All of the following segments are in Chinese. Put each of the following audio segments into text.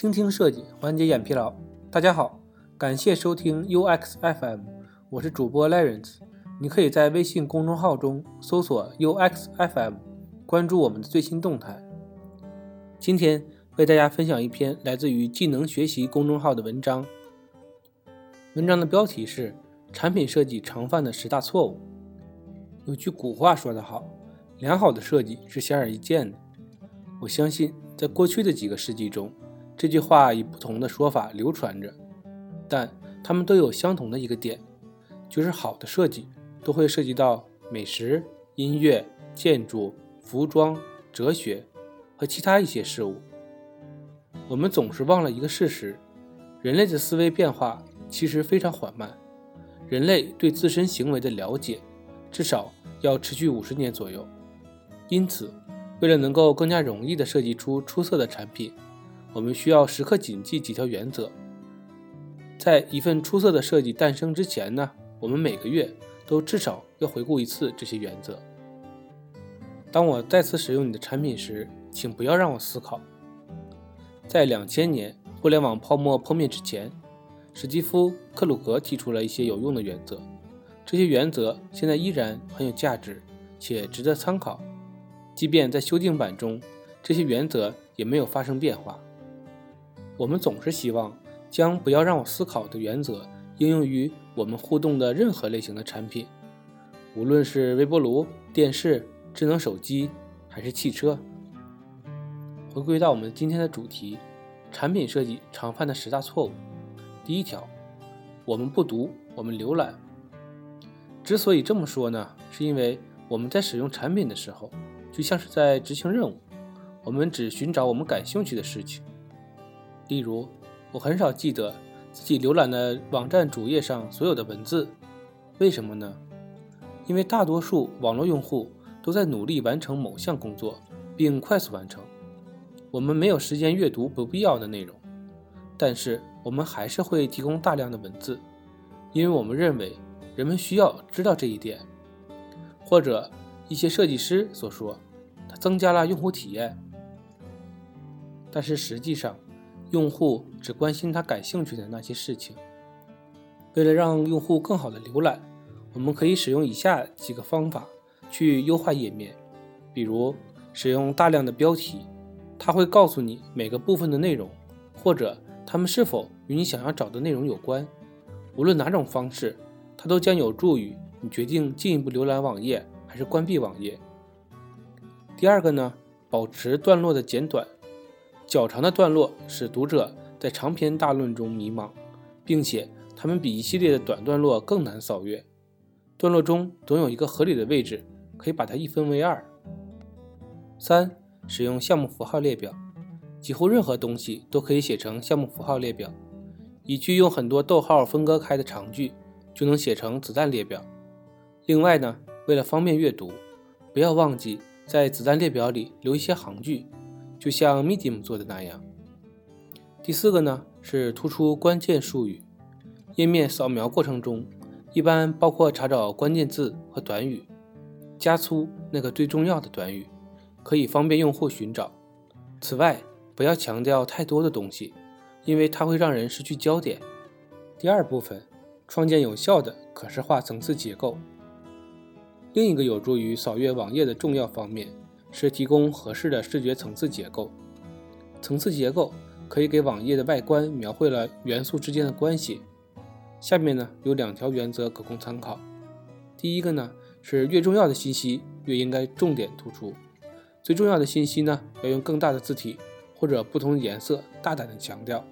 倾听设计，缓解眼疲劳。大家好，感谢收听 UX FM，我是主播 Lawrence。你可以在微信公众号中搜索 UX FM，关注我们的最新动态。今天为大家分享一篇来自于技能学习公众号的文章。文章的标题是《产品设计常犯的十大错误》。有句古话说得好，良好的设计是显而易见的。我相信，在过去的几个世纪中，这句话以不同的说法流传着，但它们都有相同的一个点，就是好的设计都会涉及到美食、音乐、建筑、服装、哲学和其他一些事物。我们总是忘了一个事实：人类的思维变化其实非常缓慢，人类对自身行为的了解至少要持续五十年左右，因此。为了能够更加容易地设计出出色的产品，我们需要时刻谨记几条原则。在一份出色的设计诞生之前呢，我们每个月都至少要回顾一次这些原则。当我再次使用你的产品时，请不要让我思考。在两千年互联网泡沫破灭之前，史蒂夫·克鲁格提出了一些有用的原则，这些原则现在依然很有价值且值得参考。即便在修订版中，这些原则也没有发生变化。我们总是希望将“不要让我思考”的原则应用于我们互动的任何类型的产品，无论是微波炉、电视、智能手机，还是汽车。回归到我们今天的主题，产品设计常犯的十大错误。第一条，我们不读，我们浏览。之所以这么说呢，是因为我们在使用产品的时候。就像是在执行任务，我们只寻找我们感兴趣的事情。例如，我很少记得自己浏览的网站主页上所有的文字，为什么呢？因为大多数网络用户都在努力完成某项工作，并快速完成。我们没有时间阅读不必要的内容，但是我们还是会提供大量的文字，因为我们认为人们需要知道这一点，或者。一些设计师所说，它增加了用户体验，但是实际上，用户只关心他感兴趣的那些事情。为了让用户更好的浏览，我们可以使用以下几个方法去优化页面，比如使用大量的标题，它会告诉你每个部分的内容，或者它们是否与你想要找的内容有关。无论哪种方式，它都将有助于你决定进一步浏览网页。还是关闭网页。第二个呢，保持段落的简短，较长的段落使读者在长篇大论中迷茫，并且他们比一系列的短段落更难扫阅。段落中总有一个合理的位置，可以把它一分为二。三，使用项目符号列表，几乎任何东西都可以写成项目符号列表。一句用很多逗号分割开的长句，就能写成子弹列表。另外呢。为了方便阅读，不要忘记在子弹列表里留一些行距，就像 Medium 做的那样。第四个呢是突出关键术语。页面扫描过程中，一般包括查找关键字和短语，加粗那个最重要的短语，可以方便用户寻找。此外，不要强调太多的东西，因为它会让人失去焦点。第二部分，创建有效的可视化层次结构。另一个有助于扫阅网页的重要方面是提供合适的视觉层次结构。层次结构可以给网页的外观描绘了元素之间的关系。下面呢有两条原则可供参考。第一个呢是越重要的信息越应该重点突出，最重要的信息呢要用更大的字体或者不同颜色大胆的强调。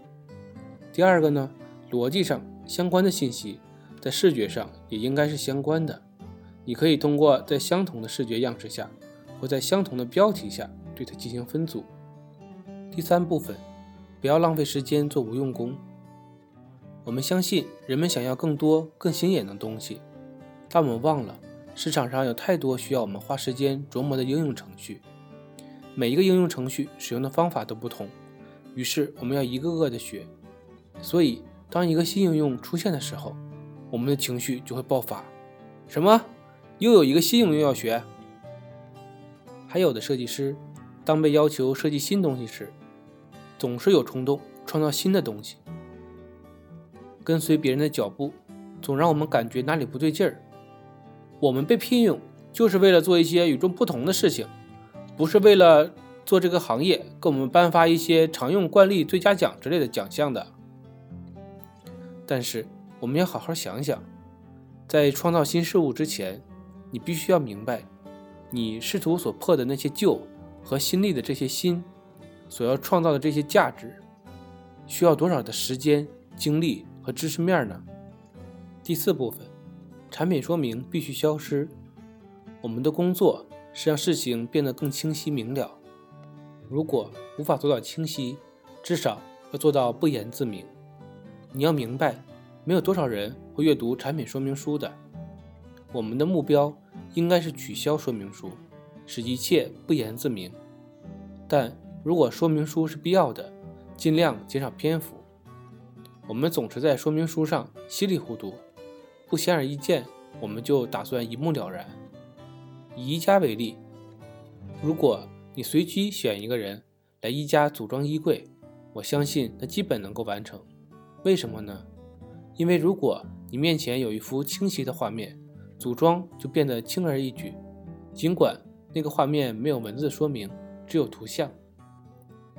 第二个呢逻辑上相关的信息在视觉上也应该是相关的。你可以通过在相同的视觉样式下，或在相同的标题下对它进行分组。第三部分，不要浪费时间做无用功。我们相信人们想要更多更显眼的东西，但我们忘了市场上有太多需要我们花时间琢磨的应用程序。每一个应用程序使用的方法都不同，于是我们要一个个的学。所以，当一个新应用出现的时候，我们的情绪就会爆发。什么？又有一个新应用要学，还有的设计师，当被要求设计新东西时，总是有冲动创造新的东西。跟随别人的脚步，总让我们感觉哪里不对劲儿。我们被聘用，就是为了做一些与众不同的事情，不是为了做这个行业给我们颁发一些常用惯例最佳奖之类的奖项的。但是，我们要好好想想，在创造新事物之前，你必须要明白，你试图所破的那些旧和新立的这些新，所要创造的这些价值，需要多少的时间、精力和知识面呢？第四部分。产品说明必须消失。我们的工作是让事情变得更清晰明了。如果无法做到清晰，至少要做到不言自明。你要明白，没有多少人会阅读产品说明书的。我们的目标应该是取消说明书，使一切不言自明。但如果说明书是必要的，尽量减少篇幅。我们总是在说明书上稀里糊涂。不显而易见，我们就打算一目了然。以宜家为例，如果你随机选一个人来宜家组装衣柜，我相信他基本能够完成。为什么呢？因为如果你面前有一幅清晰的画面，组装就变得轻而易举。尽管那个画面没有文字说明，只有图像。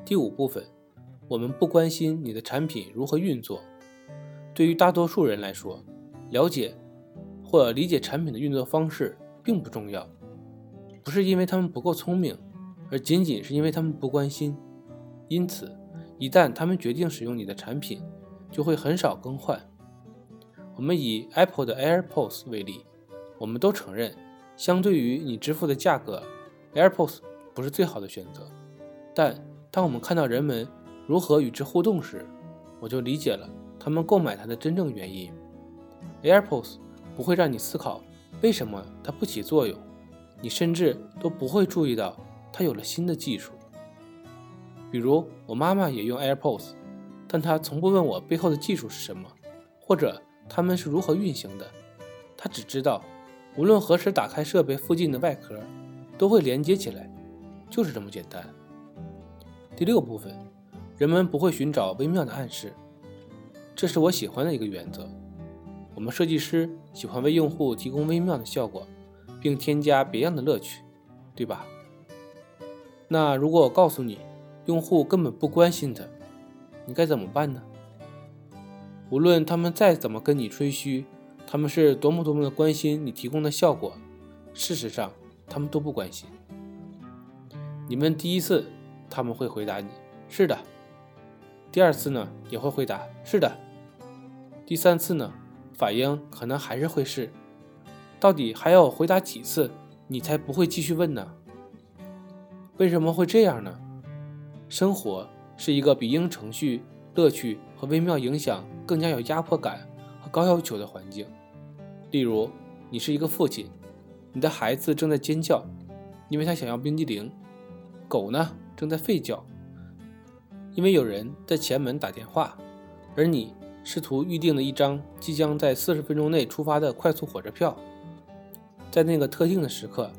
第五部分，我们不关心你的产品如何运作。对于大多数人来说，了解或理解产品的运作方式并不重要，不是因为他们不够聪明，而仅仅是因为他们不关心。因此，一旦他们决定使用你的产品，就会很少更换。我们以 Apple 的 AirPods 为例，我们都承认，相对于你支付的价格，AirPods 不是最好的选择。但当我们看到人们如何与之互动时，我就理解了他们购买它的真正原因。AirPods 不会让你思考为什么它不起作用，你甚至都不会注意到它有了新的技术。比如我妈妈也用 AirPods，但她从不问我背后的技术是什么，或者它们是如何运行的。她只知道，无论何时打开设备附近的外壳，都会连接起来，就是这么简单。第六部分，人们不会寻找微妙的暗示，这是我喜欢的一个原则。我们设计师喜欢为用户提供微妙的效果，并添加别样的乐趣，对吧？那如果我告诉你，用户根本不关心它，你该怎么办呢？无论他们再怎么跟你吹嘘，他们是多么多么的关心你提供的效果，事实上他们都不关心。你问第一次，他们会回答你是的；第二次呢，也会回答是的；第三次呢？反应可能还是会是，到底还要回答几次，你才不会继续问呢？为什么会这样呢？生活是一个比应程序、乐趣和微妙影响更加有压迫感和高要求的环境。例如，你是一个父亲，你的孩子正在尖叫，因为他想要冰激凌；狗呢正在吠叫，因为有人在前门打电话，而你。试图预定了一张即将在四十分钟内出发的快速火车票，在那个特定的时刻，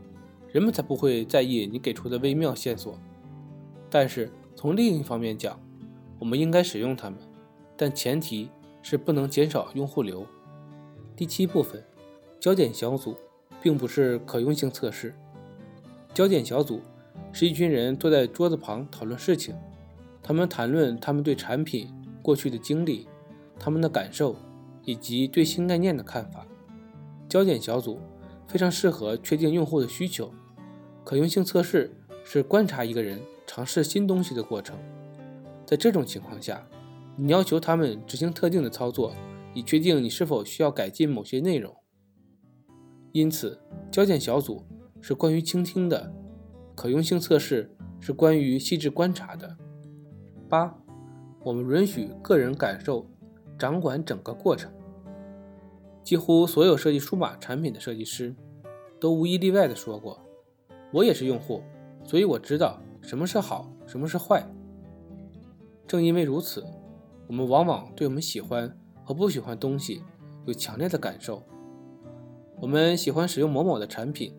人们才不会在意你给出的微妙线索。但是从另一方面讲，我们应该使用它们，但前提是不能减少用户流。第七部分，焦点小组并不是可用性测试。焦点小组是一群人坐在桌子旁讨论事情，他们谈论他们对产品过去的经历。他们的感受以及对新概念的看法。焦点小组非常适合确定用户的需求。可用性测试是观察一个人尝试新东西的过程。在这种情况下，你要求他们执行特定的操作，以确定你是否需要改进某些内容。因此，焦点小组是关于倾听的，可用性测试是关于细致观察的。八，我们允许个人感受。掌管整个过程，几乎所有设计数码产品的设计师都无一例外地说过：“我也是用户，所以我知道什么是好，什么是坏。”正因为如此，我们往往对我们喜欢和不喜欢东西有强烈的感受。我们喜欢使用某某的产品，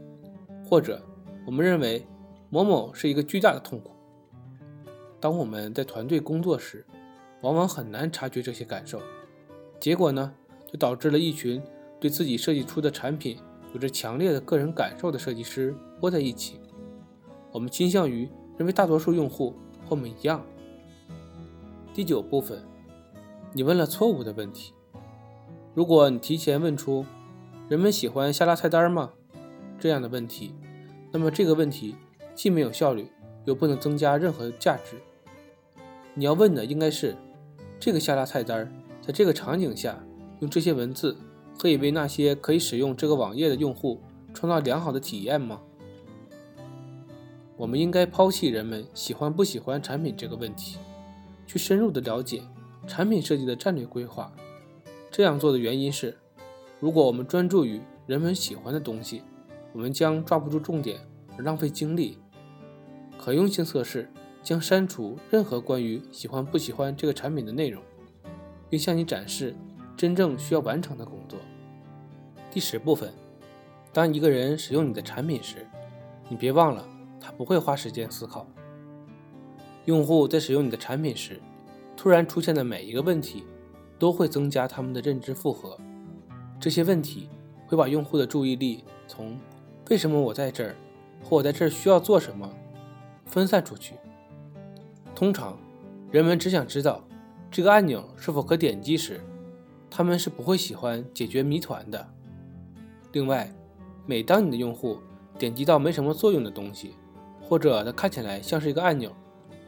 或者我们认为某某是一个巨大的痛苦。当我们在团队工作时，往往很难察觉这些感受，结果呢，就导致了一群对自己设计出的产品有着强烈的个人感受的设计师窝在一起。我们倾向于认为大多数用户和我们一样。第九部分，你问了错误的问题。如果你提前问出“人们喜欢下拉菜单吗”这样的问题，那么这个问题既没有效率，又不能增加任何价值。你要问的应该是：这个下拉菜单在这个场景下用这些文字可以为那些可以使用这个网页的用户创造良好的体验吗？我们应该抛弃人们喜欢不喜欢产品这个问题。去深入的了解产品设计的战略规划。这样做的原因是，如果我们专注于人们喜欢的东西，我们将抓不住重点而浪费精力。可用性测试将删除任何关于喜欢不喜欢这个产品的内容，并向你展示真正需要完成的工作。第十部分，当一个人使用你的产品时，你别忘了他不会花时间思考。用户在使用你的产品时，突然出现的每一个问题，都会增加他们的认知负荷。这些问题会把用户的注意力从“为什么我在这儿”或“我在这儿需要做什么”分散出去。通常，人们只想知道这个按钮是否可点击时，他们是不会喜欢解决谜团的。另外，每当你的用户点击到没什么作用的东西，或者它看起来像是一个按钮，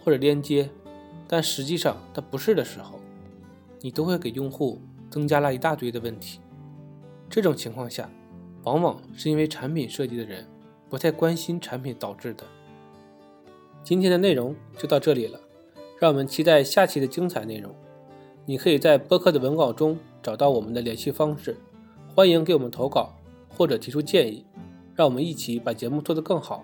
或者链接，但实际上它不是的时候，你都会给用户增加了一大堆的问题。这种情况下，往往是因为产品设计的人不太关心产品导致的。今天的内容就到这里了，让我们期待下期的精彩内容。你可以在播客的文稿中找到我们的联系方式，欢迎给我们投稿或者提出建议，让我们一起把节目做得更好。